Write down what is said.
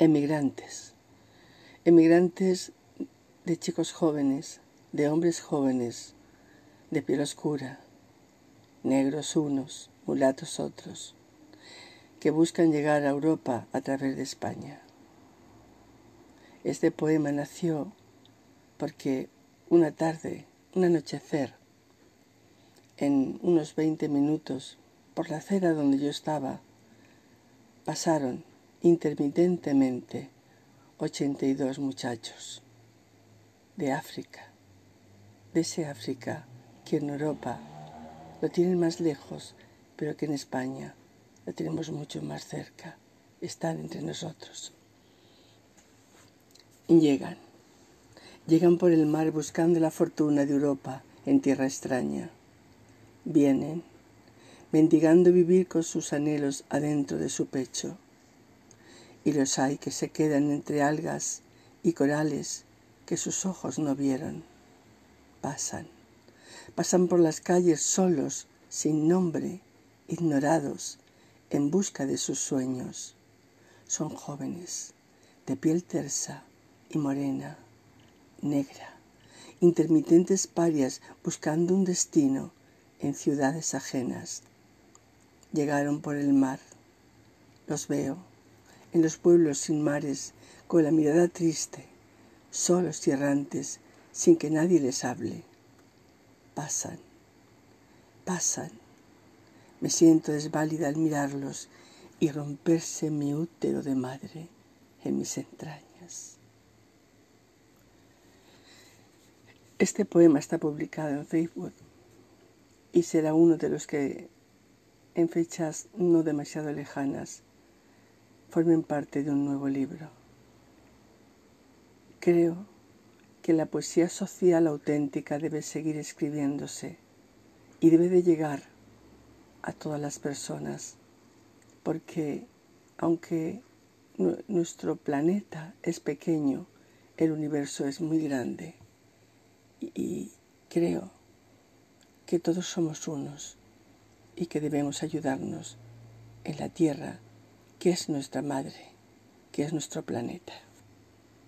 emigrantes, emigrantes de chicos jóvenes, de hombres jóvenes, de piel oscura, negros unos, mulatos otros, que buscan llegar a Europa a través de España. Este poema nació porque una tarde, un anochecer, en unos 20 minutos, por la acera donde yo estaba, pasaron intermitentemente 82 muchachos de África, de ese África que en Europa lo tienen más lejos, pero que en España lo tenemos mucho más cerca, están entre nosotros. Llegan, llegan por el mar buscando la fortuna de Europa en tierra extraña. Vienen, mendigando vivir con sus anhelos adentro de su pecho. Y los hay que se quedan entre algas y corales que sus ojos no vieron. Pasan, pasan por las calles solos, sin nombre, ignorados, en busca de sus sueños. Son jóvenes, de piel tersa y morena, negra, intermitentes parias buscando un destino en ciudades ajenas llegaron por el mar. Los veo en los pueblos sin mares, con la mirada triste, solos y errantes, sin que nadie les hable. Pasan, pasan. Me siento desválida al mirarlos y romperse mi útero de madre en mis entrañas. Este poema está publicado en Facebook y será uno de los que en fechas no demasiado lejanas, formen parte de un nuevo libro. Creo que la poesía social auténtica debe seguir escribiéndose y debe de llegar a todas las personas, porque aunque nuestro planeta es pequeño, el universo es muy grande y creo que todos somos unos y que debemos ayudarnos en la tierra, que es nuestra madre, que es nuestro planeta.